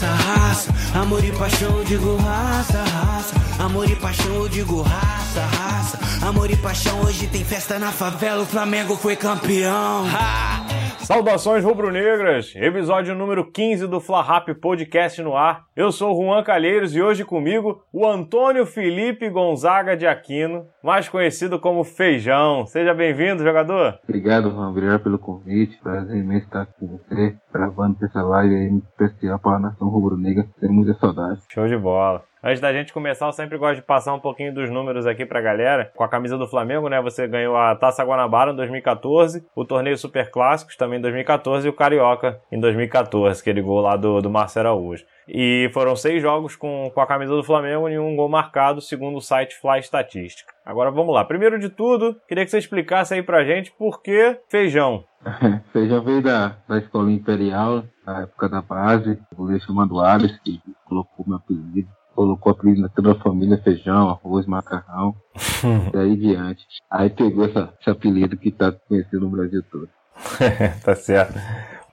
raça, raça. Amor e paixão, eu digo raça, raça. Amor e paixão, eu digo raça, raça. Amor e paixão, hoje tem festa na favela. O Flamengo foi campeão. Ha! Saudações rubro-negras, episódio número 15 do Fla Rap Podcast no ar. Eu sou o Juan Calheiros e hoje comigo o Antônio Felipe Gonzaga de Aquino, mais conhecido como Feijão. Seja bem-vindo, jogador. Obrigado, Juan. Obrigado pelo convite. Prazer imenso estar aqui com você, gravando essa live aí especial para a nação rubro-negra. Tenho muita saudade. Show de bola. Antes da gente começar, eu sempre gosto de passar um pouquinho dos números aqui pra galera. Com a camisa do Flamengo, né? Você ganhou a Taça Guanabara em 2014, o torneio Super Clássicos também em 2014 e o Carioca em 2014, aquele gol lá do, do Marcelo Araújo. E foram seis jogos com, com a camisa do Flamengo e um gol marcado, segundo o site Fly Estatística. Agora vamos lá. Primeiro de tudo, queria que você explicasse aí pra gente por que feijão. feijão veio da, da escola imperial, na época da base, o goleiro chamado Ares, que colocou meu apelido colocou apelido na toda a família, feijão, arroz, macarrão, daí diante. Aí pegou essa, esse apelido que tá conhecido no Brasil todo. tá certo.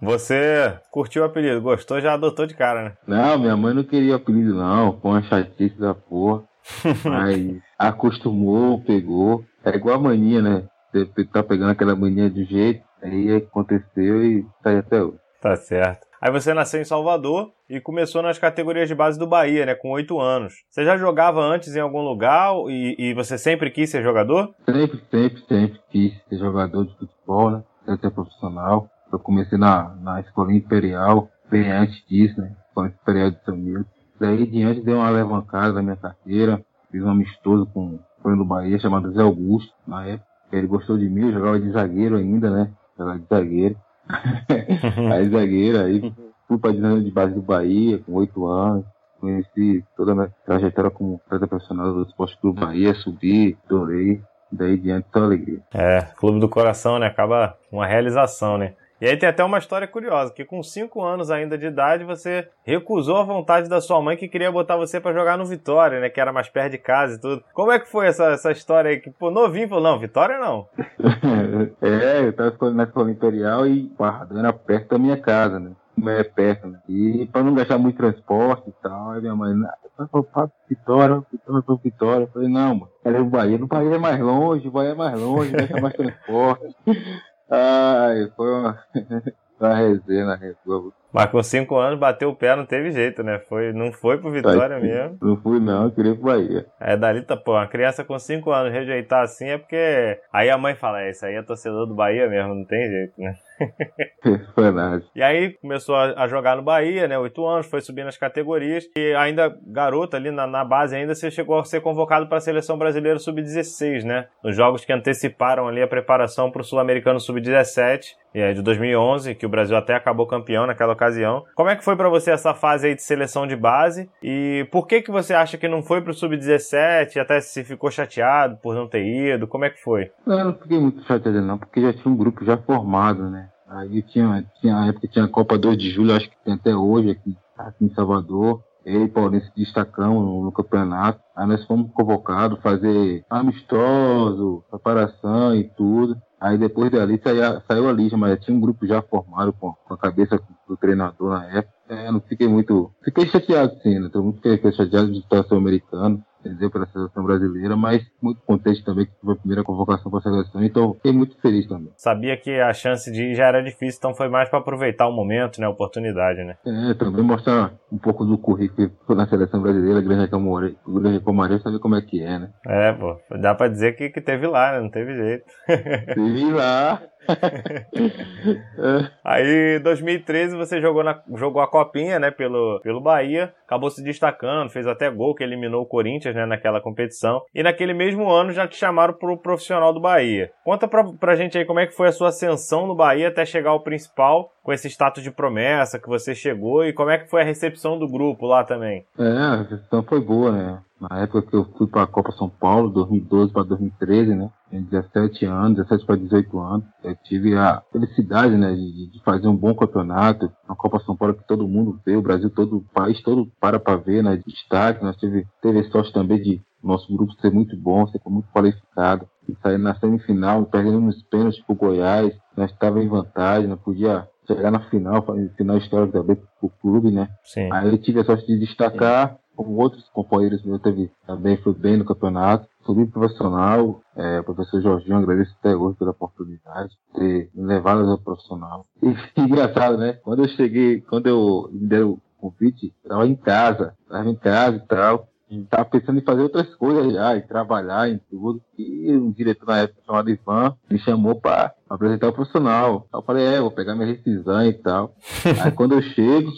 Você curtiu o apelido, gostou, já adotou de cara, né? Não, minha mãe não queria o apelido não, foi uma chatice da porra. Mas acostumou, pegou. É igual a mania, né? Você tá pegando aquela mania de jeito, aí aconteceu e tá aí até hoje. Tá certo. Aí você nasceu em Salvador e começou nas categorias de base do Bahia, né? Com oito anos. Você já jogava antes em algum lugar e, e, você sempre quis ser jogador? Sempre, sempre, sempre quis ser jogador de futebol, né? Ser profissional. Eu comecei na, na escola imperial, bem antes disso, né? Escola imperial de São Milton. Daí diante deu uma alavancada na minha carreira. Fiz um amistoso com o do Bahia chamado Zé Augusto, na época. Ele gostou de mim, eu jogava de zagueiro ainda, né? Jogava de zagueiro. Aí zagueiro, aí fui para de base do Bahia com oito anos. Conheci toda a minha trajetória como atleta profissional do Esporte Clube Bahia, subi, adorei. Daí diante só alegria. É, clube do coração, né? Acaba uma realização, né? E aí tem até uma história curiosa, que com 5 anos ainda de idade, você recusou a vontade da sua mãe que queria botar você para jogar no Vitória, né? Que era mais perto de casa e tudo. Como é que foi essa, essa história aí? Que, pô, novinho falou, não, Vitória não. é, eu tava na escola imperial e Barradão era perto da minha casa, né? é perto, né? E pra não gastar muito transporte e tal, aí minha mãe, pra Vitória, Vitória Vitória. Eu falei, não, mano, ela é o Bahia, no Bahia é mais longe, o Bahia é mais longe, gasta mais transporte. Ai, foi uma, uma resenha na rua. Mas com 5 anos bateu o pé, não teve jeito, né? Foi, não foi pro Vitória mesmo. Não fui não, eu queria pro Bahia. É, dali tá, pô, uma criança com 5 anos rejeitar assim é porque. Aí a mãe fala, é, isso aí é torcedor do Bahia mesmo, não tem jeito, né? foi nada. E aí começou a, jogar no Bahia, né? 8 anos, foi subindo as categorias. E ainda, garota ali na, na base, ainda você chegou a ser convocado para a seleção brasileira sub-16, né? Nos jogos que anteciparam ali a preparação para o Sul-Americano sub-17 é de 2011, que o Brasil até acabou campeão naquela ocasião. Como é que foi para você essa fase aí de seleção de base? E por que que você acha que não foi pro sub-17? Até se ficou chateado por não ter ido? Como é que foi? Não, eu não fiquei muito chateado não, porque já tinha um grupo já formado, né? Aí tinha, tinha a época tinha a Copa 2 de Julho, acho que tem até hoje aqui, aqui em Salvador. Eu e Paulinho se destacamos no, no, campeonato. Aí nós fomos convocados fazer amistoso, preparação e tudo. Aí depois dali saiu, saiu a lista, mas tinha um grupo já formado com, com a cabeça do treinador na época. É, não fiquei muito. Fiquei chateado sim, né? Todo mundo fiquei chateado de situação americano entendeu? Pela seleção brasileira, mas muito contente também que foi a primeira convocação para a seleção, então fiquei muito feliz também. Sabia que a chance de ir já era difícil, então foi mais para aproveitar o momento, né? A oportunidade, né? É, também mostrar um pouco do currículo na seleção brasileira, Grande Recomaria, saber como é que é, né? É, pô, dá para dizer que, que teve lá, né? Não teve jeito. Teve lá. Aí, em 2013, você jogou, na, jogou a copinha, né, pelo, pelo Bahia, acabou se destacando, fez até gol que eliminou o Corinthians, né, naquela competição. E naquele mesmo ano já te chamaram pro profissional do Bahia. Conta pra, pra gente aí como é que foi a sua ascensão no Bahia até chegar ao principal, com esse status de promessa que você chegou e como é que foi a recepção do grupo lá também? É, a recepção foi boa, né? Na época que eu fui para a Copa São Paulo, 2012 para 2013, né? Tinha 17 anos, 17 para 18 anos. Eu tive a felicidade, né, de, de, fazer um bom campeonato. Na Copa São Paulo que todo mundo vê, o Brasil todo, o país todo para para ver, né? De destaque. Nós teve, teve sorte também de nosso grupo ser muito bom, ser muito qualificado. E sair na semifinal, perdendo nos pênaltis pro Goiás. Nós estávamos em vantagem, não podia chegar na final, final histórica também pro clube, né? Sim. Aí eu tive a sorte de destacar, como outros companheiros meus teve, também foi bem no campeonato. Subi profissional, é, o professor Jorginho, agradeço até hoje pela oportunidade de ter me levado ao profissional. E engraçado, né? Quando eu cheguei, quando eu me deram o convite, eu tava em casa, tava em casa e tal. Tava pensando em fazer outras coisas já, em trabalhar, em tudo. E um diretor na época chamado Ivan me chamou para apresentar o profissional. Eu falei, é, vou pegar minha rescisão e tal. Aí quando eu chego,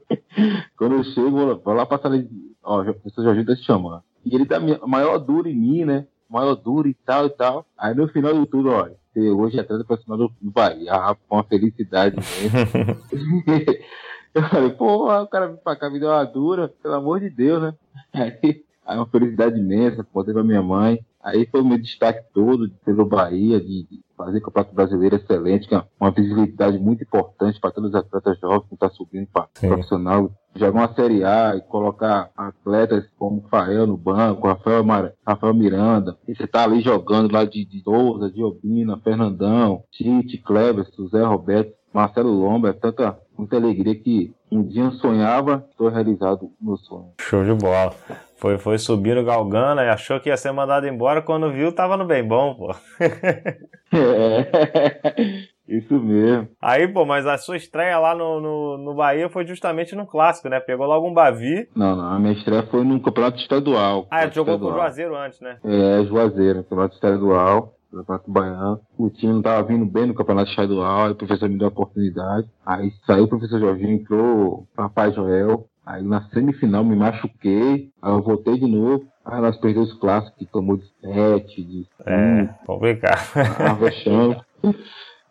quando eu chego, vou, vou lá passar ali, ó, o professor Jorginho tá te chamando. E ele dá maior duro em mim, né? Maior duro e tal e tal. Aí no final de tudo, ó, hoje é atleta profissional do, do Bahia, ah, uma felicidade mesmo. eu falei, pô, o cara veio pra cá, me deu uma dura, pelo amor de Deus, né? Aí, aí uma felicidade imensa, contei pra minha mãe. Aí foi o meu destaque todo pelo Bahia, de, de fazer o Campeonato Brasileiro excelente, que é uma visibilidade muito importante para todos os atletas jovens que estão tá subindo para profissional. Jogar uma Série A e colocar atletas como Fael no banco, Rafael, Mar... Rafael Miranda, e você tá ali jogando lá de, de Souza, de Obina, Fernandão, Tite, Kleber, José Roberto, Marcelo Lomba, é tanta muita alegria que um dia eu sonhava, estou realizado no sonho. Show de bola. Foi, foi subindo galgando e achou que ia ser mandado embora, quando viu tava no bem bom, pô. é, isso mesmo. Aí, pô, mas a sua estreia lá no, no, no, Bahia foi justamente no clássico, né? Pegou logo um Bavi. Não, não, a minha estreia foi no campeonato estadual. Ah, jogou com o Juazeiro antes, né? É, Juazeiro, campeonato estadual. Campeonato Baiano. O time não tava vindo bem no campeonato estadual, aí o professor me deu a oportunidade. Aí saiu o professor Jorginho, entrou o Papai Joel. Aí na semifinal me machuquei, aí eu voltei de novo. Aí nós perdemos os clássicos que tomou de 7, de 5. É, complicado. Ah, vexame.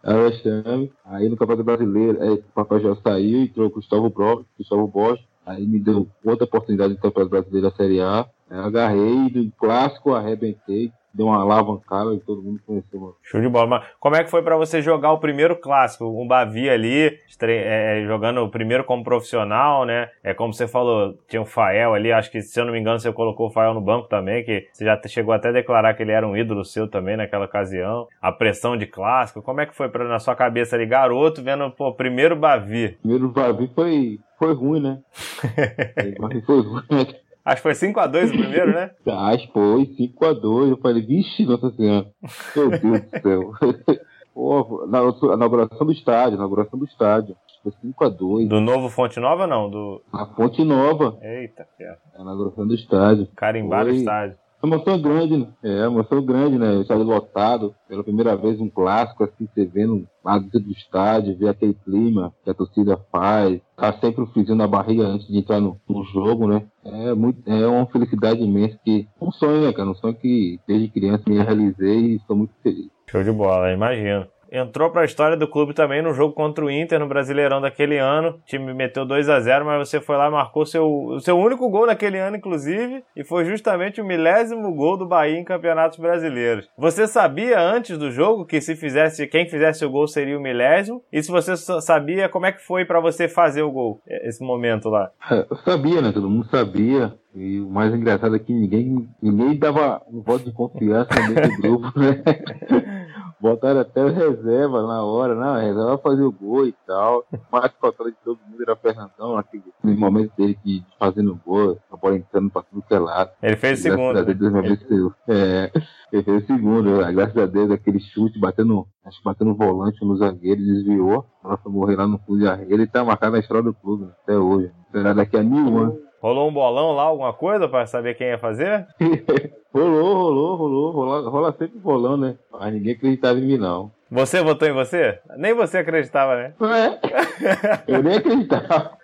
vexame. Aí no Campeonato Brasileiro, é, o Papai Joel saiu, entrou o Gustavo, Bro, Gustavo Bosch. Aí me deu outra oportunidade no Campeonato Brasileiro da Série A. Aí eu agarrei, do clássico arrebentei, deu uma alavancada e todo mundo conheceu. Show de bola. Mas como é que foi para você jogar o primeiro clássico? Um Bavi ali, é, jogando o primeiro como profissional, né? É como você falou, tinha o Fael ali, acho que se eu não me engano você colocou o Fael no banco também, que você já chegou até a declarar que ele era um ídolo seu também naquela ocasião. A pressão de clássico, como é que foi pra, na sua cabeça ali, garoto, vendo o primeiro Bavi? Primeiro Bavi foi, foi ruim, né? foi ruim, né? Acho que foi 5x2 o primeiro, né? Acho que foi 5x2. Eu falei, vixe, nossa senhora. Meu Deus do céu. Pô, na, na inauguração do estádio, na inauguração do estádio. Foi 5x2. Do novo Fonte Nova, não? Do... A Fonte Nova. Eita, ferro. É na inauguração do estádio. Carimbado o estádio. Uma emoção grande, né? É, uma emoção grande, né? Estádio lotado, pela primeira vez um clássico, assim, você vendo a dentro do estádio, ver aquele clima que a torcida faz, tá sempre o friozinho na barriga antes de entrar no, no, jogo, né? É, muito, é uma felicidade imensa que, um sonho, né, cara? Um sonho que desde criança me realizei e estou muito feliz. Show de bola, imagino entrou para a história do clube também no jogo contra o Inter no Brasileirão daquele ano. O time meteu 2 a 0 mas você foi lá e marcou seu, o seu único gol naquele ano, inclusive, e foi justamente o milésimo gol do Bahia em campeonatos brasileiros. Você sabia antes do jogo que se fizesse, quem fizesse o gol seria o milésimo? E se você sabia, como é que foi para você fazer o gol, esse momento lá? É, eu sabia, né? Todo mundo sabia. E o mais engraçado é que ninguém, ninguém dava um voto de confiança nesse grupo, né? Botaram até reserva na hora, não, a reserva fazer o gol e tal. Mas faltando de todo mundo era Fernandão, naquele momento dele que fazendo gol, a bola entrando pra tudo que é lado. Ele fez o segundo. Né? Deus, é, ele fez o segundo, né? graças a Deus, aquele chute batendo, acho que batendo o volante no zagueiro, desviou. Nossa, morrer lá no fundo de arreio. Ele tá marcado na história do clube, né? até hoje. Será daqui a mil anos. Rolou um bolão lá, alguma coisa, pra saber quem ia fazer? rolou, rolou, rolou, rola, rola sempre bolão, né? Mas ninguém acreditava em mim, não. Você votou em você? Nem você acreditava, né? É. Eu nem acreditava.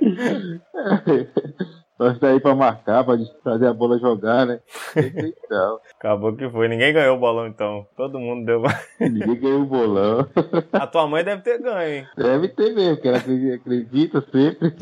Nós tá aí pra marcar, pra fazer a bola jogar, né? Então. Acabou que foi. Ninguém ganhou o bolão, então. Todo mundo deu. Ninguém ganhou o bolão. A tua mãe deve ter ganho, hein? Deve ter mesmo, porque ela acredita sempre.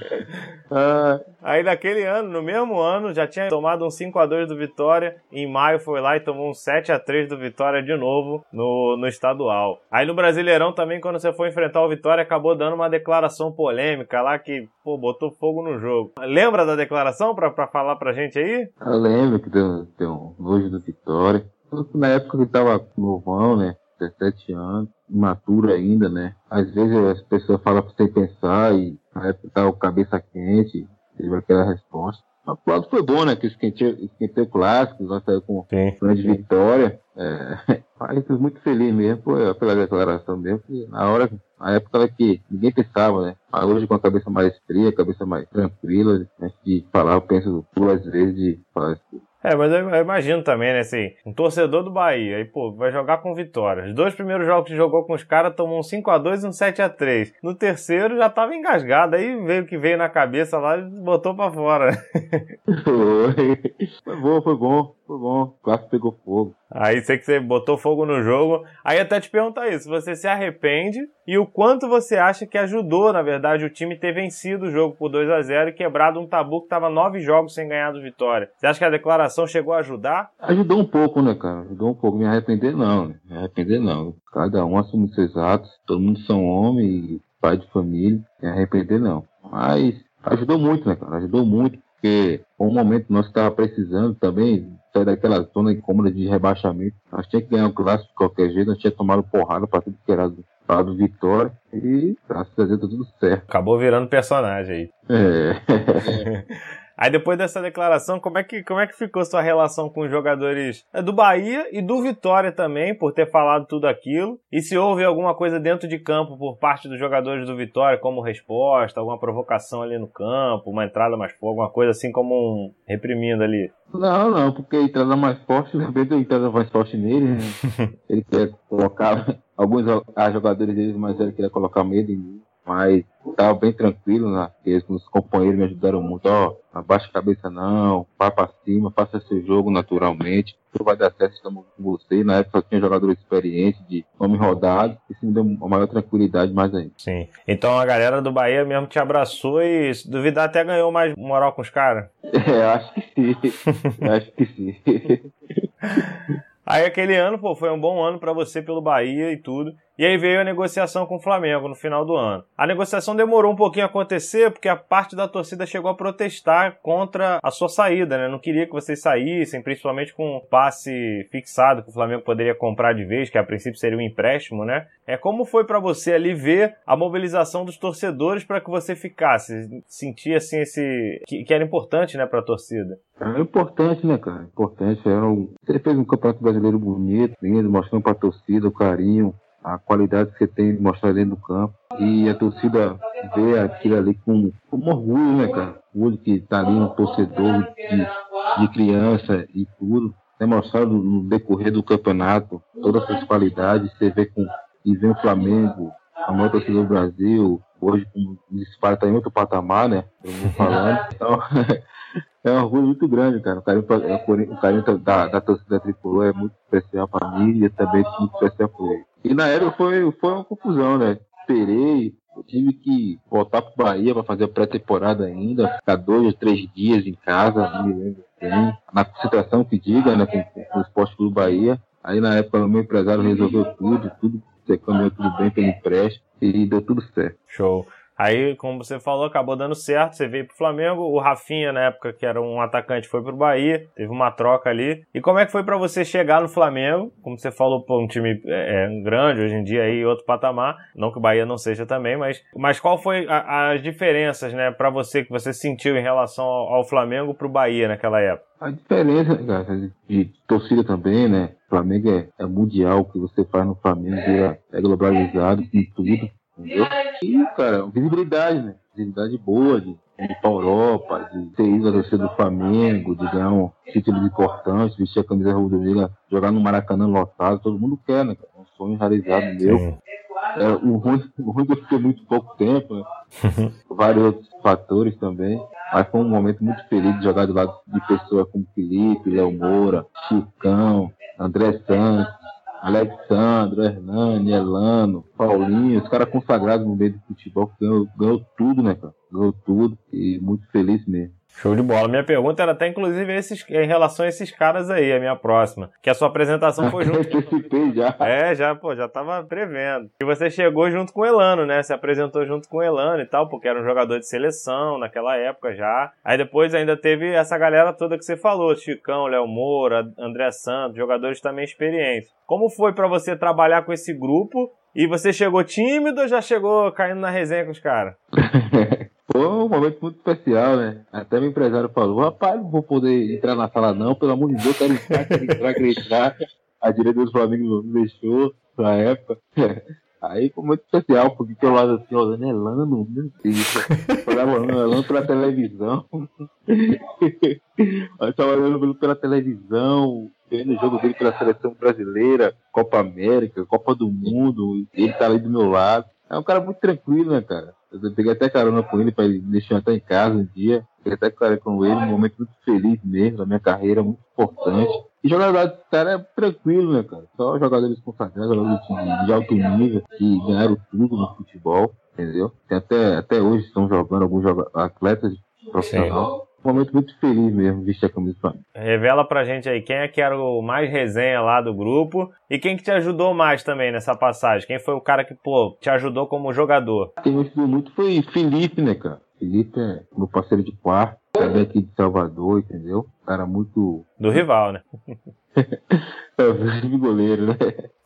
ah. Aí naquele ano, no mesmo ano, já tinha tomado um 5x2 do Vitória. Em maio foi lá e tomou um 7x3 do Vitória de novo no, no estadual. Aí no Brasileirão também, quando você foi enfrentar o Vitória, acabou dando uma declaração polêmica lá que, pô, botou fogo no jogo. Lembra da declaração pra falar pra gente aí? Eu lembro que deu, deu um nojo do Vitória. Na época que tava novão, né? 17 anos, imaturo ainda, né? Às vezes as pessoas falam sem pensar e na época tá o cabeça quente, teve aquela resposta. Mas o lado foi bom, né? Que esquentei, esquentei o clássico, nós saiu com Sim. grande vitória. É, mas muito feliz mesmo foi pela declaração mesmo, que na hora, na época que ninguém pensava, né? Mas hoje com a cabeça mais fria, a cabeça mais tranquila, antes de falar, eu penso duas vezes de falar isso. É, mas eu, imagino também, né, assim, um torcedor do Bahia, aí, pô, vai jogar com vitória. Os dois primeiros jogos que jogou com os caras tomou um 5x2 e um 7x3. No terceiro já tava engasgado, aí veio o que veio na cabeça lá e botou pra fora. Foi. Foi bom, foi bom, foi bom. Quase pegou fogo. Aí sei que você botou fogo no jogo. Aí até te perguntar isso, você se arrepende e o quanto você acha que ajudou, na verdade, o time ter vencido o jogo por 2 a 0 e quebrado um tabu que estava nove jogos sem ganhar do Vitória. Você acha que a declaração chegou a ajudar? Ajudou um pouco, né, cara? Ajudou um pouco. Me arrepender não, né? Me arrepender não. Cada um assume seus atos, todo mundo são homem e pai de família. Me arrepender não. Mas ajudou muito, né, cara? Ajudou muito porque foi um momento que nós estávamos precisando também sair daquela zona incômoda de rebaixamento. Nós tínhamos que ganhar o clássico de qualquer jeito, nós tínhamos tomado porrada para tudo que era do lado Vitória e graças a Deus tá tudo certo. Acabou virando personagem aí. É. Aí depois dessa declaração, como é que, como é que ficou sua relação com os jogadores é, do Bahia e do Vitória também, por ter falado tudo aquilo? E se houve alguma coisa dentro de campo por parte dos jogadores do Vitória, como resposta, alguma provocação ali no campo, uma entrada mais forte, alguma coisa assim como um reprimindo ali? Não, não, porque a entrada mais forte, de repente a entrada mais forte nele, né? ele quer colocar alguns jogadores deles, mas ele queria colocar medo em mim. Mas tava bem tranquilo, né? os companheiros me ajudaram muito, ó, abaixa a cabeça não, vá pra cima, faça seu jogo naturalmente, tudo vai dar certo, estamos com você. Na época só tinha jogador experiente, de nome rodado, isso me deu uma maior tranquilidade mais ainda. Sim. Então a galera do Bahia mesmo te abraçou e se duvidar até ganhou mais moral com os caras? É, acho que sim. acho que sim. Aí aquele ano, pô, foi um bom ano para você pelo Bahia e tudo. E aí veio a negociação com o Flamengo no final do ano. A negociação demorou um pouquinho a acontecer porque a parte da torcida chegou a protestar contra a sua saída, né? Não queria que vocês saíssem, principalmente com um passe fixado que o Flamengo poderia comprar de vez, que a princípio seria um empréstimo, né? É como foi para você ali ver a mobilização dos torcedores para que você ficasse, sentir assim esse que, que era importante, né, para a torcida. É importante, né, cara? Importante. Era um... Você fez um campeonato brasileiro bonito, lindo, mostrando para a torcida o carinho, a qualidade que você tem de mostrar dentro do campo. E a torcida vê aquilo ali com, com orgulho, né, cara? Orgulho que tá ali um torcedor de, de criança e tudo. Demonstrado no decorrer do campeonato todas essas qualidades. Você vê com. E vem o Flamengo, a maior torcida do Brasil, hoje o disparo está em outro patamar, né? Eu vou falando. Então, é um orgulho muito grande, cara. O carinho, o carinho da, da torcida tricolor é muito especial para mim e também é muito especial para ele. E na época foi, foi uma confusão, né? Esperei, eu tive que voltar para Bahia para fazer a pré-temporada ainda, ficar dois ou três dias em casa, não me lembro bem. Na concentração que diga, né, com, com o Esporte do Bahia. Aí na época o meu empresário resolveu tudo, tudo, caminhou tudo bem pelo empréstimo e deu tudo certo. Show. Aí, como você falou, acabou dando certo. Você veio pro Flamengo. O Rafinha, na época, que era um atacante, foi pro Bahia. Teve uma troca ali. E como é que foi para você chegar no Flamengo? Como você falou, pô, um time é, é, grande hoje em dia aí, outro patamar. Não que o Bahia não seja também, mas, mas qual foi a, as diferenças, né, para você que você sentiu em relação ao, ao Flamengo pro Bahia naquela época? A diferença, cara, de, torcida também, né? O Flamengo é, é mundial, o que você faz no Flamengo é, é globalizado com tudo. Entendeu? E, cara, visibilidade, né? Visibilidade boa de, ir pra Europa, de ser ido a torcida do Flamengo, de ganhar um título importante, vestir a camisa rubro-negra, jogar no Maracanã lotado, todo mundo quer, né? É um sonho realizado meu. É, o, ruim, o ruim é que eu fiquei muito pouco tempo, né? Vários outros fatores também. Mas foi um momento muito feliz de jogar do lado de pessoas como Felipe, Léo Moura, Chicão, André Santos, Alexandre, Hernani, Elano, Paulinho, os caras consagrados no meio do futebol, ganhou, ganhou tudo, né, cara? Ganhou tudo e muito feliz mesmo. Show de bola. Minha pergunta era até, inclusive, esses, em relação a esses caras aí, a minha próxima. Que a sua apresentação foi junto. já. É, já, pô, já tava prevendo. E você chegou junto com o Elano, né? Se apresentou junto com o Elano e tal, porque era um jogador de seleção naquela época já. Aí depois ainda teve essa galera toda que você falou: Chicão, Léo Moura, André Santos, jogadores também experientes. Como foi para você trabalhar com esse grupo? E você chegou tímido ou já chegou caindo na resenha com os caras? Um momento muito especial, né? Até meu empresário falou, rapaz, não vou poder entrar na sala não, pelo amor de Deus, quero entrar, quero entrar, quero entrar. A diretora do Flamengo não deixou na época. Aí foi muito especial, porque eu lado assim, olhando Elano, meu Deus. Olhava Elano pela televisão. Aí tava olhando pela televisão, vendo o jogo dele pela seleção brasileira, Copa América, Copa do Mundo, ele tá ali do meu lado. É um cara muito tranquilo, né, cara? Eu peguei até carona com ele para ele deixar até em casa um dia. Peguei até carona com ele, um momento muito feliz mesmo da minha carreira, muito importante. E jogador desse cara é tranquilo, né, cara? Só jogadores consagrados, jogadores de, de alto nível, que ganharam tudo no futebol, entendeu? Tem até, até hoje estão jogando alguns atletas profissionais um momento muito feliz mesmo vestir a camisa do Flamengo. Revela pra gente aí quem é que era o mais resenha lá do grupo e quem que te ajudou mais também nessa passagem. Quem foi o cara que, pô, te ajudou como jogador? Quem me ajudou muito foi Felipe, né, cara? Felipe é meu parceiro de quarto, também aqui de Salvador, entendeu? Cara muito. Do rival, né? é o goleiro, né?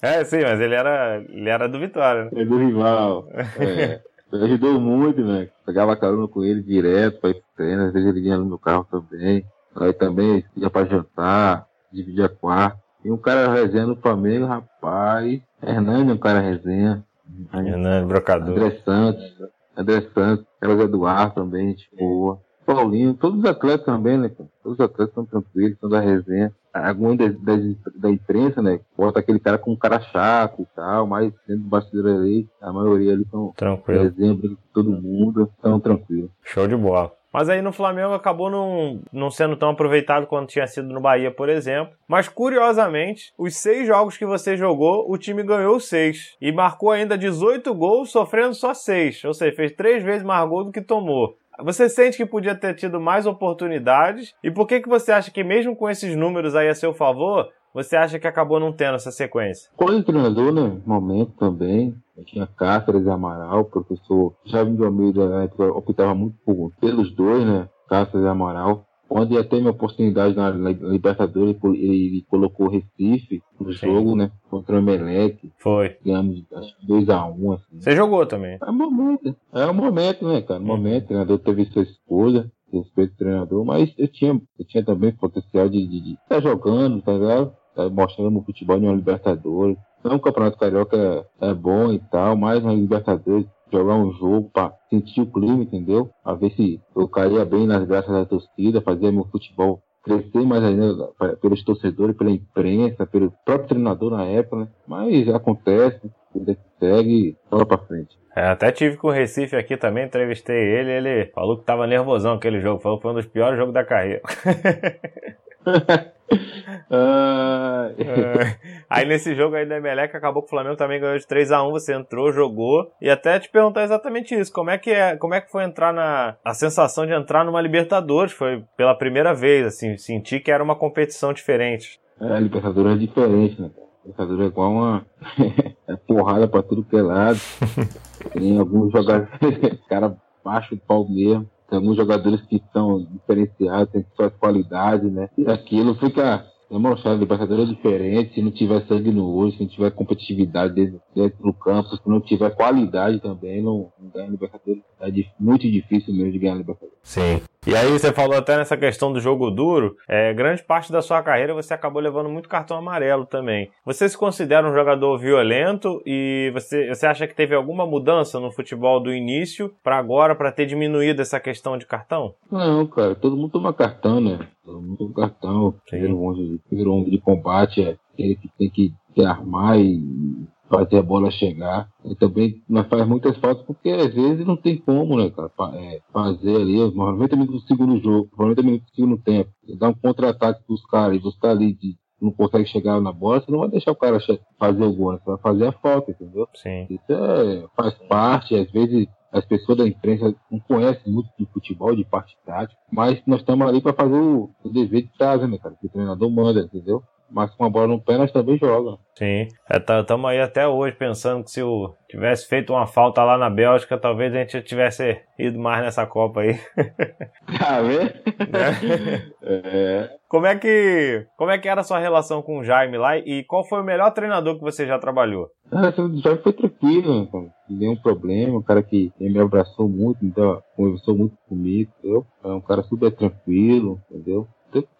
É, sim, mas ele era, ele era do Vitória. Né? É do rival. É. Me ajudou muito, né? Pegava carona com ele direto pra ir pro treino, às vezes ele vinha no meu carro também. Aí também ia pra jantar, dividia quarto. E um cara resenha no Flamengo, rapaz. Hernani é um cara resenha. Hernani, brocador. André Santos. André Santos, Carlos Eduardo também, gente boa. Paulinho, todos os atletas também, né? Todos os atletas são tranquilos, são da resenha. Alguns da, da, da, imprensa, né? Bota aquele cara com um cara chato e tal, mas dentro do bastidor ali, a maioria ali são tranquilo. Exemplo todo mundo, são tranquilos. Show de bola. Mas aí no Flamengo acabou não, não sendo tão aproveitado quanto tinha sido no Bahia, por exemplo. Mas curiosamente, os seis jogos que você jogou, o time ganhou seis. E marcou ainda 18 gols, sofrendo só seis. Ou seja, fez três vezes mais gol do que tomou. Você sente que podia ter tido mais oportunidades? E por que, que você acha que, mesmo com esses números aí a seu favor, você acha que acabou não tendo essa sequência? Quando treinador, né? Momento também. Eu tinha Cáceres e Amaral, o professor Jaime de Almeida né, optava muito por, pelos dois, né? Cáceres e Amaral. Quando ia ter minha oportunidade na Libertadores, ele colocou Recife no Sim. jogo, né? Contra o Emelec. Foi. Ganhamos, acho que 2x1, um, assim. Você jogou também? É um momento. É um momento, né, cara? Um momento. O treinador teve sua esposa, respeito do treinador, mas eu tinha, eu tinha também potencial de estar tá jogando, tá ligado? Tá mostrando o futebol de uma Libertadores. Não, o Campeonato Carioca é, é bom e tal, mas na Libertadores jogar um jogo para sentir o clima, entendeu? A ver se eu caía bem nas graças da torcida, fazer meu futebol crescer mais ainda pelos torcedores, pela imprensa, pelo próprio treinador na época, né? Mas acontece, vida que segue, fala pra frente. É, até tive com o Recife aqui também, entrevistei ele, ele falou que tava nervosão aquele jogo, falou que foi um dos piores jogos da carreira. uh... Aí nesse jogo aí da Emelec acabou que o Flamengo também ganhou de 3 a 1 você entrou, jogou. E até te perguntar exatamente isso. Como é que é, como é que foi entrar na. A sensação de entrar numa Libertadores? Foi pela primeira vez, assim, senti que era uma competição diferente. É, a Libertadores é diferente, né? A Libertadores é igual uma. é porrada pra tudo que é lado. Tem alguns jogadores. cara baixo o pau mesmo. Tem jogadores que são diferenciados, têm suas qualidades, né? E aquilo fica demonstrar Libertadores é diferente, se não tiver sangue no olho, se não tiver competitividade dentro, dentro do campo, se não tiver qualidade também, não, não ganha Libertadores. É muito difícil mesmo de ganhar Libertadores. Sim. E aí você falou até nessa questão do jogo duro, é, grande parte da sua carreira você acabou levando muito cartão amarelo também. Você se considera um jogador violento e você, você acha que teve alguma mudança no futebol do início para agora, para ter diminuído essa questão de cartão? Não, cara, todo mundo toma cartão, né? Todo mundo toma cartão. Primeiro homem, primeiro homem de combate é aquele que tem que se armar e fazer a bola chegar. E também nós faz muitas faltas porque às vezes não tem como, né, cara, é, fazer ali os 90 minutos do segundo jogo, 90 minutos do segundo tempo, dar um contra-ataque pros caras e você tá ali de não consegue chegar na bola, você não vai deixar o cara fazer o gol, né? você vai fazer a falta, entendeu? Sim. Isso é, faz parte, às vezes as pessoas da imprensa não conhecem muito de futebol, de parte tática, mas nós estamos ali para fazer o, o, dever de casa, né, cara? Que o treinador manda, entendeu? Mas com a bola no pé nós também jogamos. Sim, estamos é, aí até hoje pensando que se o tivesse feito uma falta lá na Bélgica, talvez a gente tivesse ido mais nessa Copa aí. Tá vendo? É. Como é que como é que era a sua relação com o Jaime lá e qual foi o melhor treinador que você já trabalhou? Ah, o Jaime foi tranquilo, não nenhum problema, um cara que me abraçou muito, então conversou muito comigo, entendeu? É um cara super tranquilo, entendeu?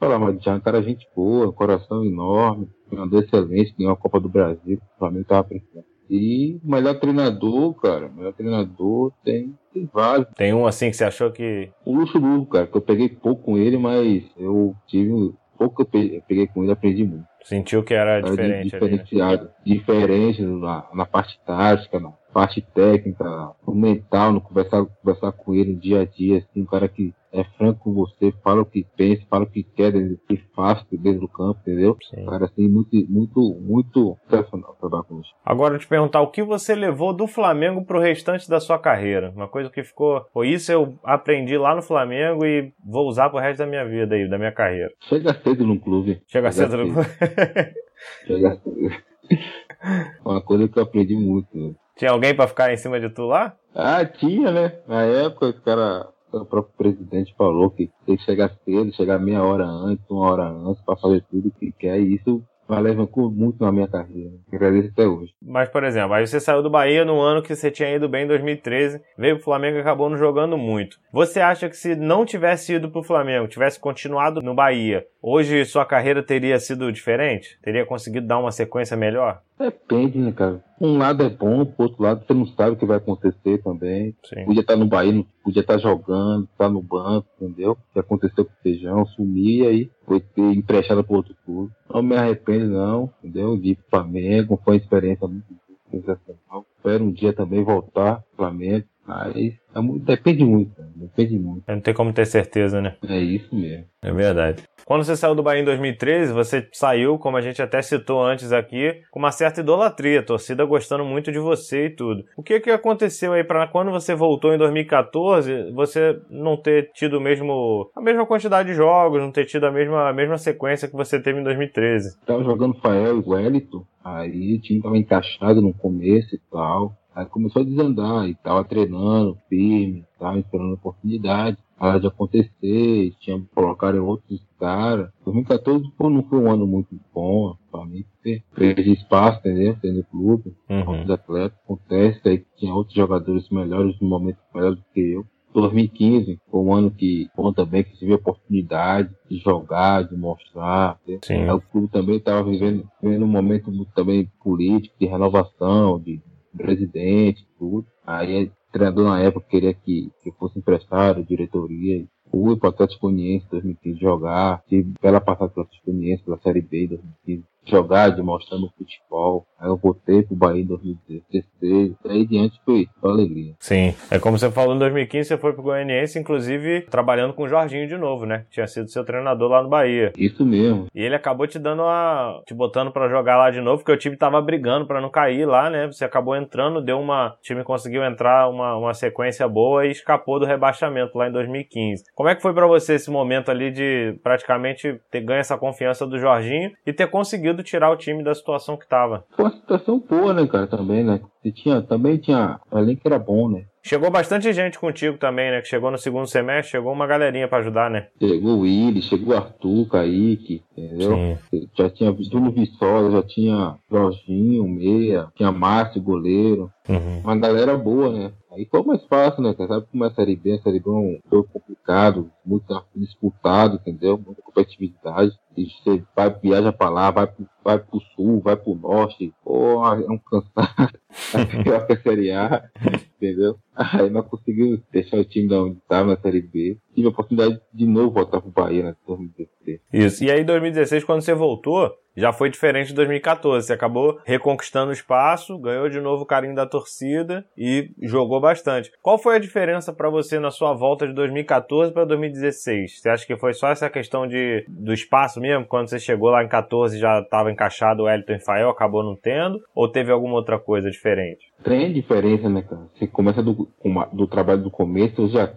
Falar, mas já é um cara gente boa, coração enorme, treinador excelente, ganhou a Copa do Brasil, o Flamengo tava precisando. E o melhor treinador, cara, o melhor treinador tem, tem vários. Tem um assim que você achou que. O Luxemburgo, cara, que eu peguei pouco com ele, mas eu tive. Pouco que eu peguei com ele, aprendi muito. Sentiu que era, era diferente. Diferenciado. Ali, né? Diferente na, na parte tática, na parte técnica, no mental, no conversar, conversar com ele no dia a dia, assim, um cara que é franco com você, fala o que pensa, fala o que quer, que faz dentro do campo, entendeu? Sim. Cara, assim, muito, muito, muito sensacional trabalhar com isso. Agora, te perguntar, o que você levou do Flamengo pro restante da sua carreira? Uma coisa que ficou, foi isso eu aprendi lá no Flamengo e vou usar pro resto da minha vida aí, da minha carreira. Chega cedo no clube. Chega, Chega cedo, cedo no clube. Chega cedo. Uma coisa que eu aprendi muito. Né? Tinha alguém para ficar em cima de tu lá? Ah, tinha, né? Na época, os caras o próprio presidente falou que tem que chegar cedo, chegar meia hora antes, uma hora antes, para fazer tudo que quer. E isso valeu muito na minha carreira. Agradeço até hoje. Mas, por exemplo, aí você saiu do Bahia no ano que você tinha ido bem em 2013, veio pro Flamengo e acabou não jogando muito. Você acha que se não tivesse ido pro Flamengo, tivesse continuado no Bahia, hoje sua carreira teria sido diferente? Teria conseguido dar uma sequência melhor? Depende, né, cara? Um lado é bom, pro outro lado você não sabe o que vai acontecer também. Sim. Podia estar no Bahia, podia estar jogando, estar no banco, entendeu? O que aconteceu com o Feijão, sumir e aí foi ter emprestado para outro clube. Não me arrependo, não, entendeu? De pro Flamengo, foi uma experiência muito sensacional. Espero um dia também voltar pro Flamengo, mas é muito, depende muito, cara. depende muito. Não tem como ter certeza, né? É isso mesmo. É verdade. Quando você saiu do Bahia em 2013, você saiu, como a gente até citou antes aqui, com uma certa idolatria, a torcida gostando muito de você e tudo. O que que aconteceu aí para quando você voltou em 2014, você não ter tido mesmo a mesma quantidade de jogos, não ter tido a mesma, a mesma sequência que você teve em 2013? Tava jogando Fael e Wellington, aí o time tava encaixado no começo e tal. Aí começou a desandar e tava treinando firme, tava esperando oportunidade hora de acontecer, tinha colocaram outros caras. 2014 pô, não foi um ano muito bom pra mim, porque perdi espaço, entendeu? Tendo clube, uhum. outros atletas. Acontece aí que tinha outros jogadores melhores no momento melhores do que eu. 2015 foi um ano que bom também que tive a oportunidade de jogar, de mostrar. Sim. o clube também estava vivendo, vivendo um momento muito também político, de renovação, de presidente, tudo. Aí o treinador na época queria que, que fosse empresário, diretoria. Fui para o Atlético Goianiense 2015 jogar, tive bela passada pela Atlético Goianiense pela Série B 2015 jogar, de mostrar no futebol. Aí eu voltei pro Bahia em 2016. Aí diante foi só alegria. Sim. É como você falou, em 2015 você foi pro Goianiense, inclusive trabalhando com o Jorginho de novo, né? Tinha sido seu treinador lá no Bahia. Isso mesmo. E ele acabou te dando a. te botando para jogar lá de novo, porque o time tava brigando para não cair lá, né? Você acabou entrando, deu uma. O time conseguiu entrar uma, uma sequência boa e escapou do rebaixamento lá em 2015. Como é que foi para você esse momento ali de praticamente ter ganho essa confiança do Jorginho e ter conseguido conseguido tirar o time da situação que tava. Foi uma situação boa, né, cara, também, né? E tinha, também tinha, além que era bom, né? Chegou bastante gente contigo também, né? Que chegou no segundo semestre, chegou uma galerinha para ajudar, né? Chegou o Willi, chegou o Arthur, Kaique, entendeu? Sim. Já tinha Bruno Viçosa, já tinha Jorginho, Meia, tinha Márcio, goleiro. Uhum. Uma galera boa, né? Aí foi mais fácil, né? Sabe como é a Série B? A Série B é um jogo complicado, muito disputado, entendeu? Muita competitividade. E você vai, viaja pra lá, vai pro, vai pro sul, vai pro norte. Pô, é um cansado. É pior que a Série A, entendeu? Aí não conseguiu deixar o time da onde estava na Série B. Tive a oportunidade de novo voltar pro Bahia na 2016. Isso. E aí, em 2016, quando você voltou, já foi diferente de 2014. Você acabou reconquistando o espaço, ganhou de novo o carinho da torcida e jogou bastante. Qual foi a diferença para você na sua volta de 2014 para 2016? 2016? Você acha que foi só essa questão de, do espaço mesmo? Quando você chegou lá em 14 já estava encaixado o Elton e Fael, acabou não tendo? Ou teve alguma outra coisa diferente? Tem diferença, né, cara? Você começa do, do trabalho do começo, já,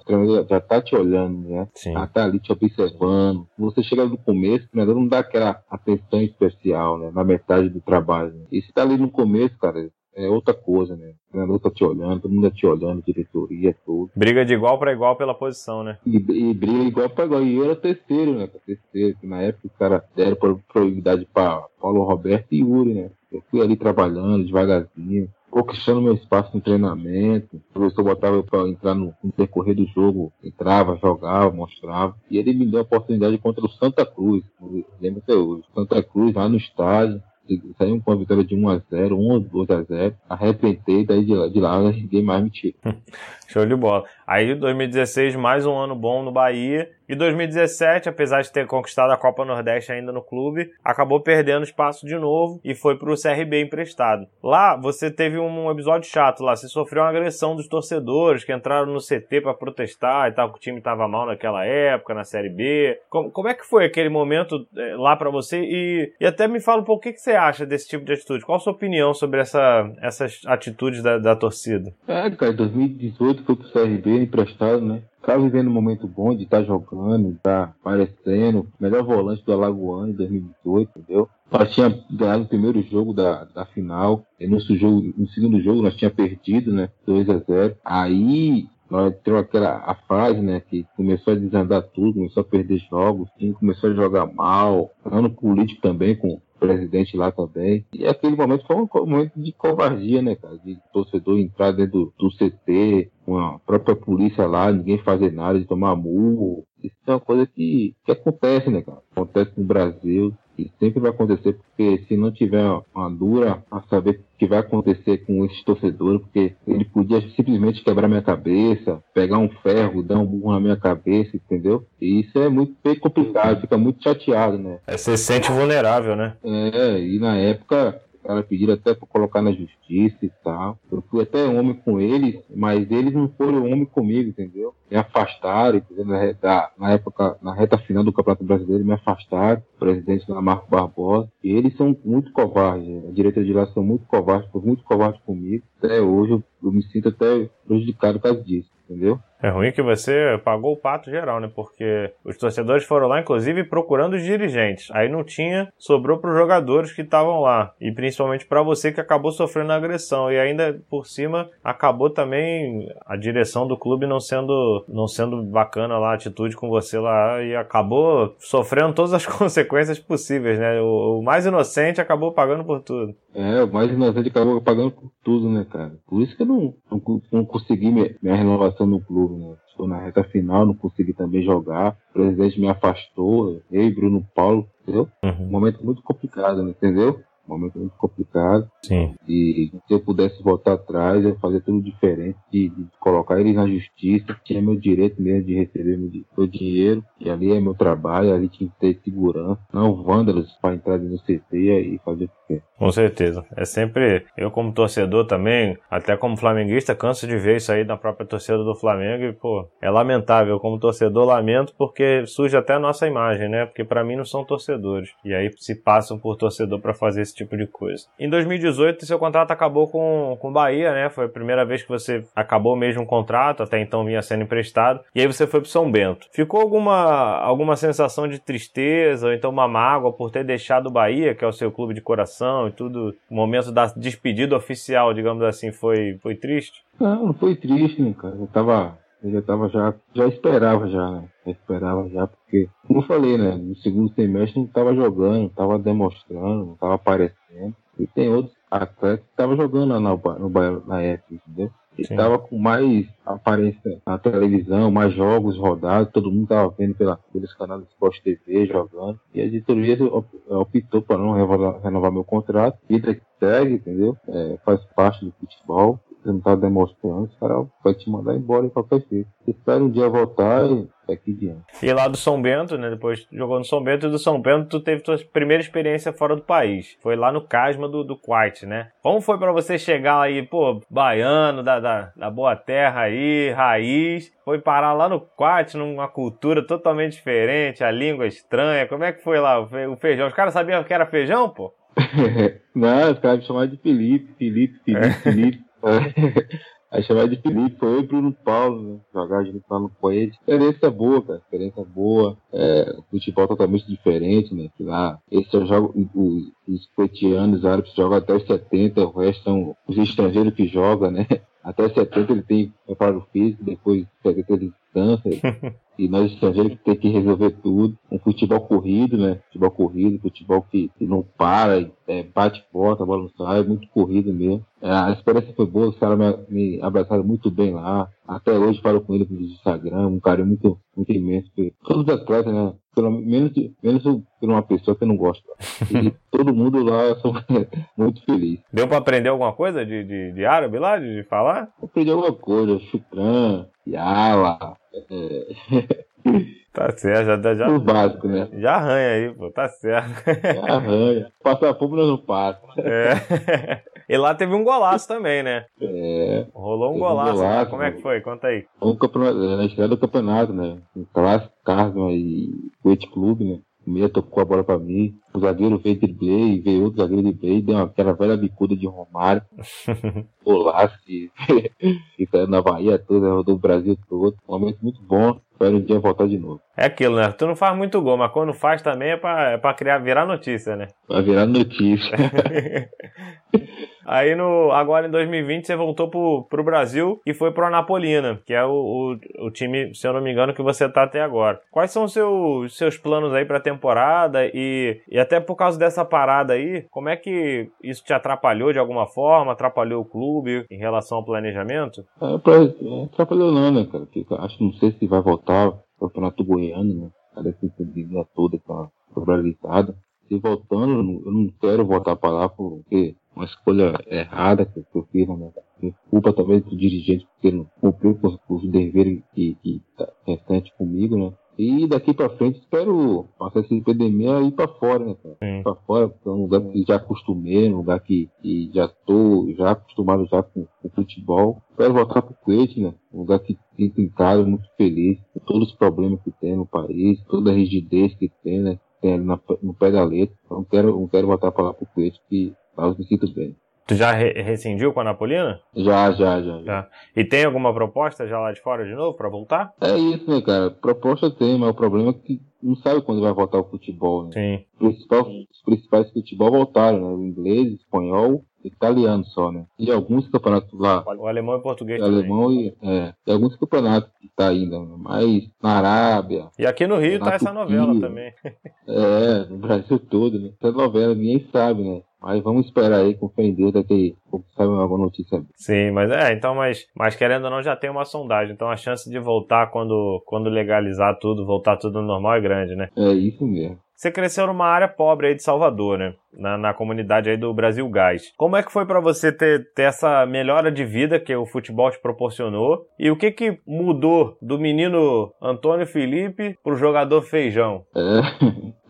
já tá te olhando, né? Sim. Já tá ali te observando. Você chega do começo, o treinador não dá aquela atenção especial, né? Na metade do trabalho. Né? E se tá ali no começo, cara, é outra coisa, né? O treinador tá te olhando, todo mundo tá te olhando, diretoria, tudo. Briga de igual para igual pela posição, né? E, e briga igual para igual. E eu era terceiro, né? Terceiro, que na época os caras deram prioridade para Paulo Roberto e Yuri, né? Eu fui ali trabalhando devagarzinho, conquistando meu espaço no treinamento. O professor botava eu para entrar no, no do jogo, entrava, jogava, mostrava. E ele me deu a oportunidade contra o Santa Cruz, lembro até hoje. Santa Cruz, lá no estádio saímos com uma vitória de 1x0, 1 ou 2x0. Arrebentei, daí de lá, de lá ninguém mais me tira. Show de bola. Aí 2016, mais um ano bom no Bahia. E 2017, apesar de ter conquistado a Copa Nordeste ainda no clube, acabou perdendo espaço de novo e foi para o CRB emprestado. Lá, você teve um episódio chato lá. Você sofreu uma agressão dos torcedores que entraram no CT para protestar e tal, que o time estava mal naquela época, na Série B. Como, como é que foi aquele momento é, lá para você? E, e até me fala um pouco o que, que você acha desse tipo de atitude. Qual a sua opinião sobre essa, essas atitudes da, da torcida? É, cara, 2018 foi pro CRB emprestado, né? Tá vivendo um momento bom de estar tá jogando, tá aparecendo, melhor volante do Alagoano em 2018, entendeu? Nós tinha ganhado o primeiro jogo da, da final, e no, no segundo jogo nós tinha perdido, né? 2 a 0 Aí nós teve aquela a fase, né, que começou a desandar tudo, começou a perder jogos, começou a jogar mal, ano político também com presidente lá também. E aquele momento foi um momento de covardia, né, cara? De torcedor entrar dentro do, CT, com a própria polícia lá, ninguém fazer nada, de tomar murro. Isso é uma coisa que, que acontece, né, cara? Acontece no Brasil sempre vai acontecer, porque se não tiver uma dura a saber o que vai acontecer com esses torcedores, porque ele podia simplesmente quebrar minha cabeça, pegar um ferro, dar um burro na minha cabeça, entendeu? E isso é muito bem complicado, fica muito chateado, né? É, você se sente vulnerável, né? É, e na época ela pediram até para colocar na justiça e tal. Eu fui até homem com eles, mas eles não foram homem comigo, entendeu? Me afastaram, entendeu? Na, época, na reta final do Campeonato Brasileiro, me afastaram, o presidente lá, Marco Barbosa. E eles são muito covardes, a direita de lá são muito covardes, foram muito covardes comigo. Até hoje eu, eu me sinto até prejudicado por causa disso, entendeu? É ruim que você pagou o pato geral, né? Porque os torcedores foram lá, inclusive, procurando os dirigentes. Aí não tinha, sobrou para os jogadores que estavam lá. E principalmente para você que acabou sofrendo agressão. E ainda por cima acabou também a direção do clube não sendo, não sendo bacana lá, a atitude com você lá. E acabou sofrendo todas as consequências possíveis, né? O, o mais inocente acabou pagando por tudo. É, o mais inocente acabou pagando por tudo, né, cara? Por isso que eu não, não, não consegui minha renovação no clube Estou na reta final, não consegui também jogar. O presidente me afastou, eu e Bruno Paulo, entendeu? Uhum. Um momento muito complicado, né? entendeu? Um momento muito complicado. Sim. E se eu pudesse voltar atrás, eu fazer tudo diferente, de, de, colocar eles na justiça, tinha meu direito mesmo de receber meu, meu dinheiro, e ali é meu trabalho, ali tinha que ter segurança, não vândalos para entrar no CT e fazer quer. Com certeza. É sempre, eu como torcedor também, até como flamenguista, canso de ver isso aí na própria torcida do Flamengo e, pô, é lamentável. Como torcedor, lamento porque surge até a nossa imagem, né? Porque para mim não são torcedores. E aí se passam por torcedor para fazer esse tipo de coisa. Em 2018, seu contrato acabou com o Bahia, né? Foi a primeira vez que você acabou mesmo o contrato, até então vinha sendo emprestado. E aí você foi pro São Bento. Ficou alguma, alguma sensação de tristeza ou então uma mágoa por ter deixado o Bahia, que é o seu clube de coração? E tudo, o momento da despedida oficial, digamos assim, foi, foi triste? Não, não foi triste, né, cara? Eu tava. Eu já tava já. Já esperava já, né? Já esperava já, porque, como eu falei, né? No segundo semestre não tava jogando, não tava demonstrando, não tava aparecendo. E tem outros atletas que estavam jogando lá no, no, na época, entendeu? Estava com mais aparência na televisão, mais jogos rodados, todo mundo estava vendo pela, pelos canais do Sport TV jogando. E a diretoria optou para não renovar, renovar, meu contrato. Vida que segue, entendeu? É, faz parte do futebol. Tá demonstrando, os caras vai te mandar embora em qualquer jeito. Você espera um dia voltar e daqui diante. E lá do São Bento, né? Depois jogou no São Bento e do São Bento tu teve tua primeira experiência fora do país. Foi lá no Casma do, do Quite, né? Como foi para você chegar aí, pô, baiano, da, da, da boa terra aí, raiz, foi parar lá no Quite, numa cultura totalmente diferente, a língua estranha. Como é que foi lá o feijão? Os caras sabiam que era feijão, pô? Não, os caras me chamavam de Felipe, Felipe, Felipe, é. Felipe. Aí chamava de Felipe, foi Bruno Paulo, né? Jogar junto lá no Coelho. Experiência boa, cara. Experiência boa. É, futebol totalmente diferente, né? Que lá, esse eu jogo, os, os árabes jogam até os 70, o resto são os estrangeiros que jogam, né? Até 70 ele tem preparo físico, depois 70 ele descansa. e nós estrangeiros que tem que resolver tudo. Um futebol corrido, né? Futebol corrido, futebol que, que não para, é, bate porta, a bola não sai, muito corrido mesmo. É, a experiência foi boa, os caras me, me, abraçaram muito bem lá. Até hoje falo com ele no Instagram, um carinho muito, muito imenso. Todos os atletas, né? Pelo menos, menos por uma pessoa que eu não gosto. E todo mundo lá são muito feliz. Deu pra aprender alguma coisa de, de, de árabe lá, de, de falar? Aprendi alguma coisa, Shukran, Yala, é... Tá certo, já, já. O básico, né? Já arranha aí, pô, tá certo. Já arranha. Passar fome não passa. É. E lá teve um golaço também, né? É. Rolou um golaço, um golaço né? Como é que foi? Conta aí. Um campeonato, na estreia do campeonato, né? Um clássico, Carlos e Coete Clube, né? O meia tocou a bola pra mim. O zagueiro veio driblei, veio outro zagueiro driblei, deu aquela velha bicuda de Romário. Golaço que saiu na Bahia toda, rodou o Brasil todo. Um momento muito bom. Espero um dia voltar de novo. É aquilo, né? Tu não faz muito gol, mas quando faz também é pra, é pra criar, virar notícia, né? Pra virar notícia. Aí no, agora em 2020 você voltou pro, pro Brasil e foi pro Anapolina, que é o, o, o, time, se eu não me engano, que você tá até agora. Quais são os seus, seus planos aí pra temporada e, e até por causa dessa parada aí, como é que isso te atrapalhou de alguma forma? Atrapalhou o clube em relação ao planejamento? É, pra, é, atrapalhou não, né, cara? Porque acho não sei se vai voltar o campeonato goiano, né? A defensividade toda tá regularizada. Se voltando, eu não quero voltar para lá porque uma escolha errada que eu fiz na minha culpa também do dirigente porque não cumpriu com os deveres que, que tá recente comigo, né? E daqui para frente espero passar essa epidemia e ir para fora, né, cara? Sim. Pra fora, porque é um lugar que já acostumei, um lugar que, que já tô já acostumado já com, o futebol. Espero voltar pro Kuwait, né? Um lugar que sinto em casa, muito feliz, com todos os problemas que tem no país, toda a rigidez que tem, né? Tem ali na, no pé da letra. Não quero, não quero voltar para lá pro Kuwait, que mas me sinto bem. Tu já re rescindiu com a Napolina? Já, já, já, já. E tem alguma proposta já lá de fora de novo para voltar? É isso, né, cara? Proposta tem, mas o problema é que não sabe quando vai voltar o futebol, né? Sim. Principal, os principais futebol voltaram, né? O inglês, o espanhol, italiano só, né? E alguns campeonatos lá. O alemão e português o alemão e, é, e alguns campeonatos que tá ainda, né? mas na Arábia. E aqui no Rio tá essa novela também. É, no Brasil todo, né? Essa novela ninguém sabe, né? Mas vamos esperar aí com fé em Deus daqui sabe alguma notícia. Sim, mas é, então, mas, mas querendo ou não, já tem uma sondagem. Então a chance de voltar quando, quando legalizar tudo, voltar tudo normal é grande, né? É isso mesmo. Você cresceu numa área pobre aí de Salvador, né? Na, na comunidade aí do Brasil Gás. Como é que foi para você ter, ter essa melhora de vida que o futebol te proporcionou? E o que que mudou do menino Antônio Felipe pro jogador Feijão? É,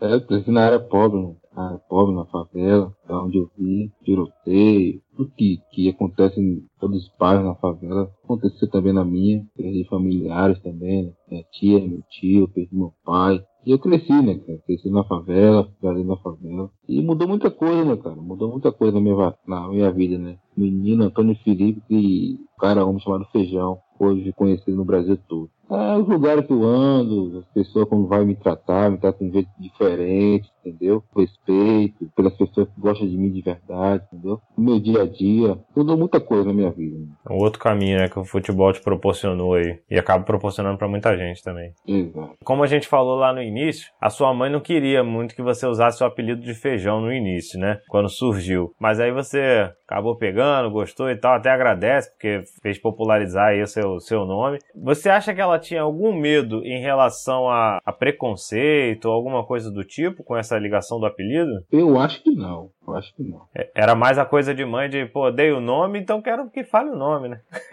é eu cresci na área pobre, né? ah, pobre na favela, é onde eu vi, tiroteio, tudo que, que acontece em todos os bairros na favela, aconteceu também na minha, perdi familiares também, né? minha tia, meu tio, perdi meu pai, e eu cresci, né, cara? Cresci na favela, cresci na favela. E mudou muita coisa, né, cara? Mudou muita coisa na minha, na minha vida, né? Menino Antônio Felipe, que cara homem chamado Feijão, hoje conhecido no Brasil todo. É, os lugares que eu ando, as pessoas como vai me tratar, me tratam de um jeito diferente, entendeu? Respeito pelas pessoas que gostam de mim de verdade, entendeu? No meu dia a dia, mudou muita coisa na minha vida. Um outro caminho, né, que o futebol te proporcionou aí. E acaba proporcionando para muita gente também. Exato. Como a gente falou lá no início, a sua mãe não queria muito que você usasse o apelido de feijão no início, né? Quando surgiu. Mas aí você acabou pegando, gostou e tal, até agradece, porque fez popularizar aí o seu, seu nome. Você acha que ela tinha algum medo em relação a, a preconceito ou alguma coisa do tipo com essa ligação do apelido? Eu acho que não. Eu acho que não. É, era mais a coisa de mãe de, pô, dei o nome, então quero que fale o nome, né?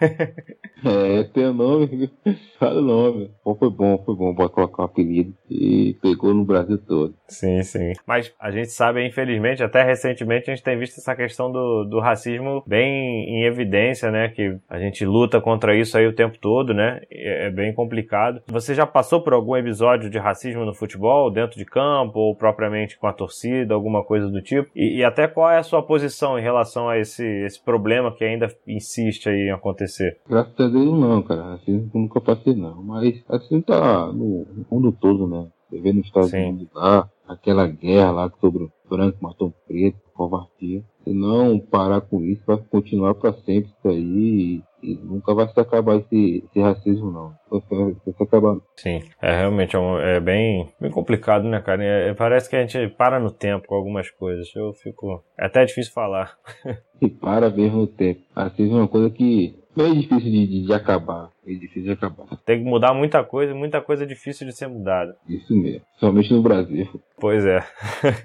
é, tem o nome, fala o nome. Bom, foi bom, foi bom pra colocar o apelido e pegou no Brasil todo. Sim, sim. Mas a gente sabe, infelizmente, até recentemente a gente tem visto essa questão do, do racismo bem em evidência, né? Que a gente luta contra isso aí o tempo todo, né? É, é bem complicado. Você já passou por algum episódio de racismo no futebol, dentro de campo, ou propriamente com a torcida, alguma coisa do tipo? E, e até qual é a sua posição em relação a esse, esse problema que ainda insiste aí em acontecer? Graças a Deus não, cara. Assim nunca passei não. Mas assim tá no mundo todo, né? Você vê nos Estados Sim. Unidos lá, aquela guerra lá sobre o branco matou o preto, covardia. Se não parar com isso, vai continuar para sempre isso aí e, nunca vai se acabar esse, esse racismo, não. Vai, se acabar. Sim, é realmente é, é bem, bem complicado, né, cara? É, parece que a gente para no tempo com algumas coisas. Eu fico. É até difícil falar. e para mesmo no tempo. Racismo é uma coisa que meio difícil de, de, de acabar. Meio difícil de acabar. Tem que mudar muita coisa, muita coisa difícil de ser mudada. Isso mesmo. Somente no Brasil. Pois é.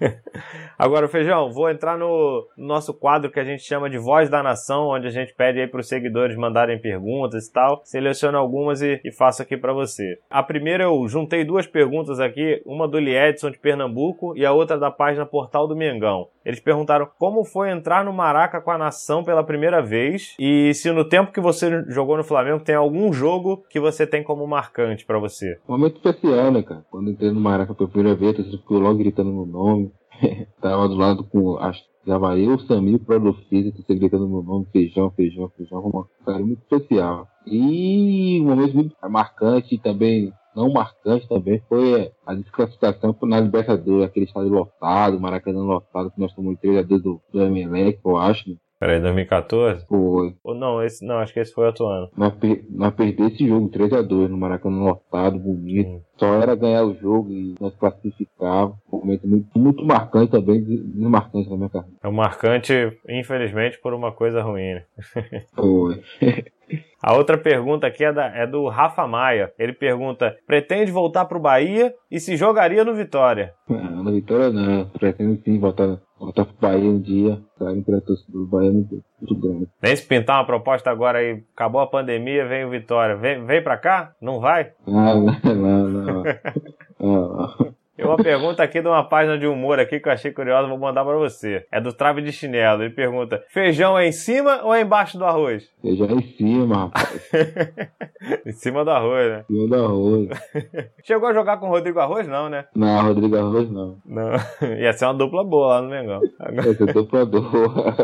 Agora, Feijão, vou entrar no nosso quadro que a gente chama de Voz da Nação, onde a gente pede aí para os seguidores mandarem perguntas e tal. Seleciono algumas e, e faço aqui para você. A primeira eu juntei duas perguntas aqui, uma do Liedson de Pernambuco e a outra da página Portal do Mengão. Eles perguntaram como foi entrar no Maraca com a nação pela primeira vez e se no tempo que você jogou no Flamengo tem algum jogo que você tem como marcante para você. Um momento especial, né, cara? Quando entrei no Maraca pela primeira vez, você ficou logo gritando meu nome. Tava do lado com. Acho tava eu, o Samir, o Prodofisa, você gritando meu nome, feijão, feijão, feijão. Uma cara muito especial. E um momento muito marcante também não marcante também foi a desclassificação na Libertadores, aquele estádio lotado, Maracanã lotado, que nós tomamos 3x2 do, do Emelec, eu acho. Peraí, 2014? Foi. Ou não, esse, não, acho que esse foi outro ano. Nós, per, nós perdemos esse jogo 3x2 no Maracanã lotado, bonito. Hum. Só era ganhar o jogo e nós classificávamos. Um momento muito, muito marcante também, desmarcante na minha carreira. É um marcante, infelizmente, por uma coisa ruim, né? Foi. A outra pergunta aqui é, da, é, do Rafa Maia. Ele pergunta: pretende voltar para o Bahia e se jogaria no Vitória? Não, no Vitória não. Pretendo sim voltar, voltar pro Bahia um dia. Sair para do Bahia muito grande. Nem se pintar uma proposta agora aí, acabou a pandemia, vem o Vitória. Vem, vem para cá? Não vai? Não, não, não. não. não. Tem uma pergunta aqui de uma página de humor aqui que eu achei curiosa, vou mandar para você. É do Trave de Chinelo. Ele pergunta: feijão é em cima ou é embaixo do arroz? Feijão é em cima, rapaz. em cima do arroz, né? Em cima do arroz. Chegou a jogar com o Rodrigo Arroz, não, né? Não, Rodrigo Arroz não. Não. Ia ser uma dupla boa lá no Mengão. Agora... Ia ser dupla boa.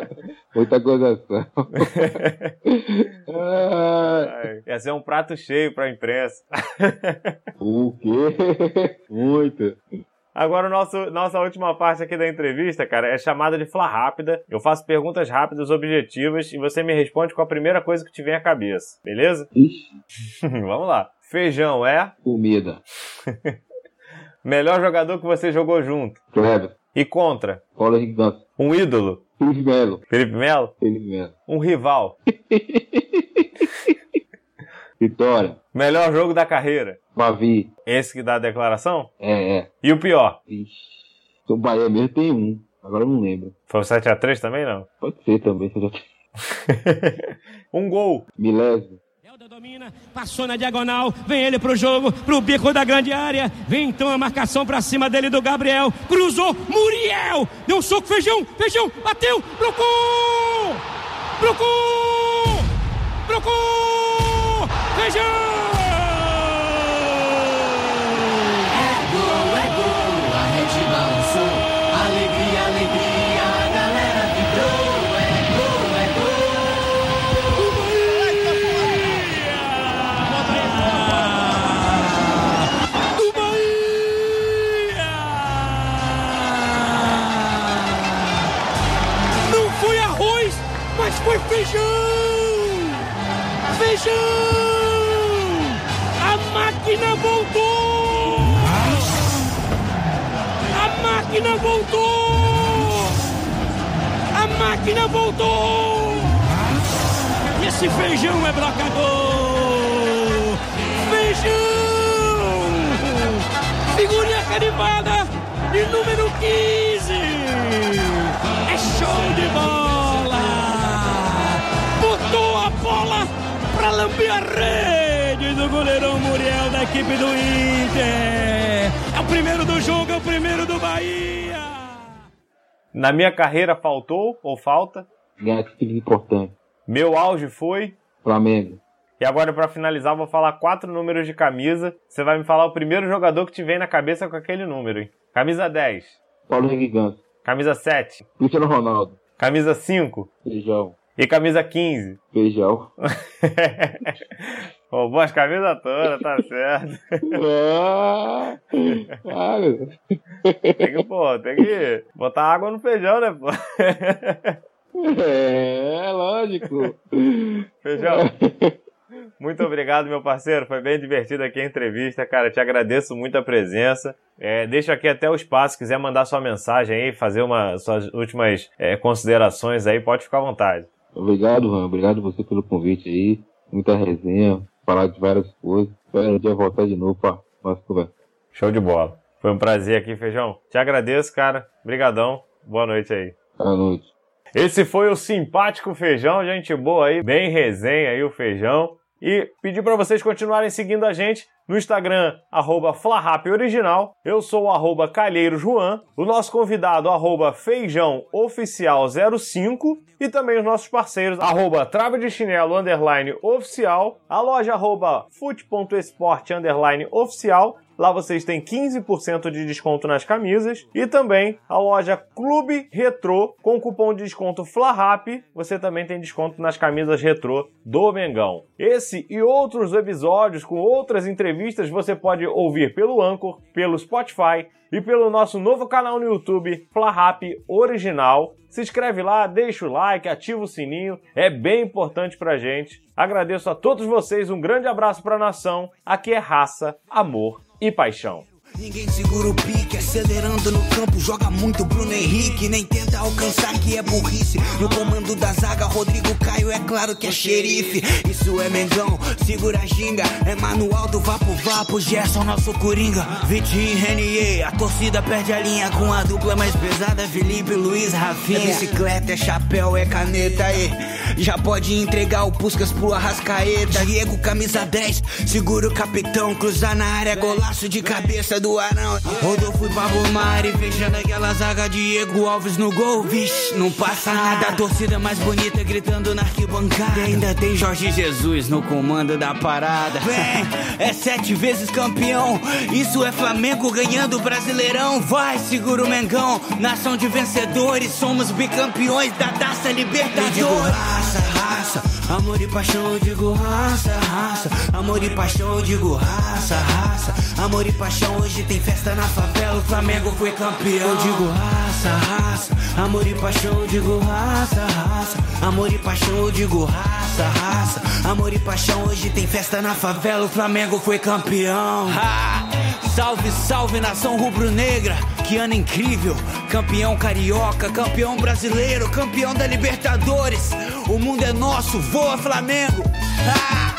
Muita gozação. Ia ser um prato cheio pra imprensa. O quê? Muito. Agora, nosso, nossa última parte aqui da entrevista, cara, é chamada de Fla Rápida. Eu faço perguntas rápidas, objetivas, e você me responde com a primeira coisa que te vem à cabeça, beleza? Ixi. Vamos lá. Feijão é? Comida. Melhor jogador que você jogou junto? Kleber. E contra? Paulo Henrique Um ídolo? Felipe Melo. Felipe Melo? Felipe Melo. Um rival? Vitória. Melhor jogo da carreira? Bavi. Esse que dá a declaração? É, é. E o pior? Ixi. O Bahia mesmo tem um. Agora eu não lembro. Foi o 7x3 também, não? Pode ser também. um gol. Milésimo. Domina, passou na diagonal, vem ele pro jogo, pro bico da grande área, vem então a marcação pra cima dele do Gabriel, cruzou, Muriel, deu um soco, feijão, feijão, bateu, brocou, brocou, brocou, feijão! Máquina voltou! A máquina voltou! A máquina voltou! Esse feijão é brocador! Feijão! Figurinha carimbada de número 15! É de bola! Botou a bola pra lamber a rede do goleirão Muriel da equipe do Inter! É o primeiro do jogo, é o primeiro do Bahia! Na minha carreira faltou ou falta? Ganhar títulos importantes. Meu auge foi. Flamengo. E agora, para finalizar, eu vou falar quatro números de camisa. Você vai me falar o primeiro jogador que te vem na cabeça com aquele número, hein? Camisa 10. Paulo Henrique Ganso. Camisa 7. Cristiano Ronaldo. Camisa 5. Feijão. E camisa 15. Feijão. Roubou as camisas todas, tá certo. ah, ah, Deus. Tem que, pô, tem que botar água no feijão, né, pô? É, lógico. Feijão. Muito obrigado, meu parceiro. Foi bem divertido aqui a entrevista, cara. Te agradeço muito a presença. É, deixo aqui até o espaço. Se quiser mandar sua mensagem aí, fazer uma, suas últimas é, considerações aí, pode ficar à vontade. Obrigado, Juan. Obrigado você pelo convite aí. Muita resenha, falar de várias coisas. Espero um dia voltar de novo para mais conversa. Show de bola. Foi um prazer aqui, Feijão. Te agradeço, cara. Obrigadão. Boa noite aí. Boa noite. Esse foi o simpático Feijão, gente boa aí, bem resenha aí o Feijão. E pedir para vocês continuarem seguindo a gente no Instagram, arroba Original. Eu sou o arroba Calheiro Juan. O nosso convidado, arroba Feijão Oficial 05. E também os nossos parceiros, arroba Trava de Chinelo, underline oficial. A loja, arroba fute.esporte, underline oficial. Lá vocês têm 15% de desconto nas camisas e também a loja Clube Retro com cupom de desconto FLARAP, você também tem desconto nas camisas retrô do Mengão. Esse e outros episódios com outras entrevistas você pode ouvir pelo Anchor, pelo Spotify e pelo nosso novo canal no YouTube, FlaRap Original. Se inscreve lá, deixa o like, ativa o sininho, é bem importante pra gente. Agradeço a todos vocês, um grande abraço pra nação. Aqui é raça, amor e paixão. Ninguém segura o pique, acelerando no campo, joga muito Bruno Henrique, nem tenta alcançar que é burrice. No comando da zaga, Rodrigo Caio, é claro que é xerife. Isso é Mengão, segura a ginga, é manual do Vapo Vapo, Gerson, nosso Coringa. Vitinho Renier, a torcida perde a linha com a dupla mais pesada, Felipe, Luiz, Rafinha. É bicicleta, é chapéu, é caneta, aí. Já pode entregar o Puscas pro Arrascaeta. Diego, camisa 10, segura o capitão, cruzar na área, golaço de cabeça do Arão. Rodolfo e Pablo Mari, fechando aquela zaga. Diego Alves no gol, vixe, não passa nada. A torcida mais bonita gritando na arquibancada. E ainda tem Jorge Jesus no comando da parada. Vem, é sete vezes campeão. Isso é Flamengo ganhando o Brasileirão. Vai, segura o Mengão. Nação de vencedores, somos bicampeões da Taça Libertadores. Raça, raça, amor e paixão, eu digo raça, raça. Amor e paixão, eu digo raça, raça. Amor e paixão, hoje tem festa na favela. O Flamengo foi campeão. Eu digo raça, raça. Amor e paixão, eu digo raça, raça. Amor e paixão, eu digo raça, raça. Amor e paixão, hoje tem festa na favela. O Flamengo foi campeão. Ha! Salve, salve nação rubro-negra, que ano incrível! Campeão carioca, campeão brasileiro, campeão da Libertadores. O mundo é nosso, voa Flamengo! Ah!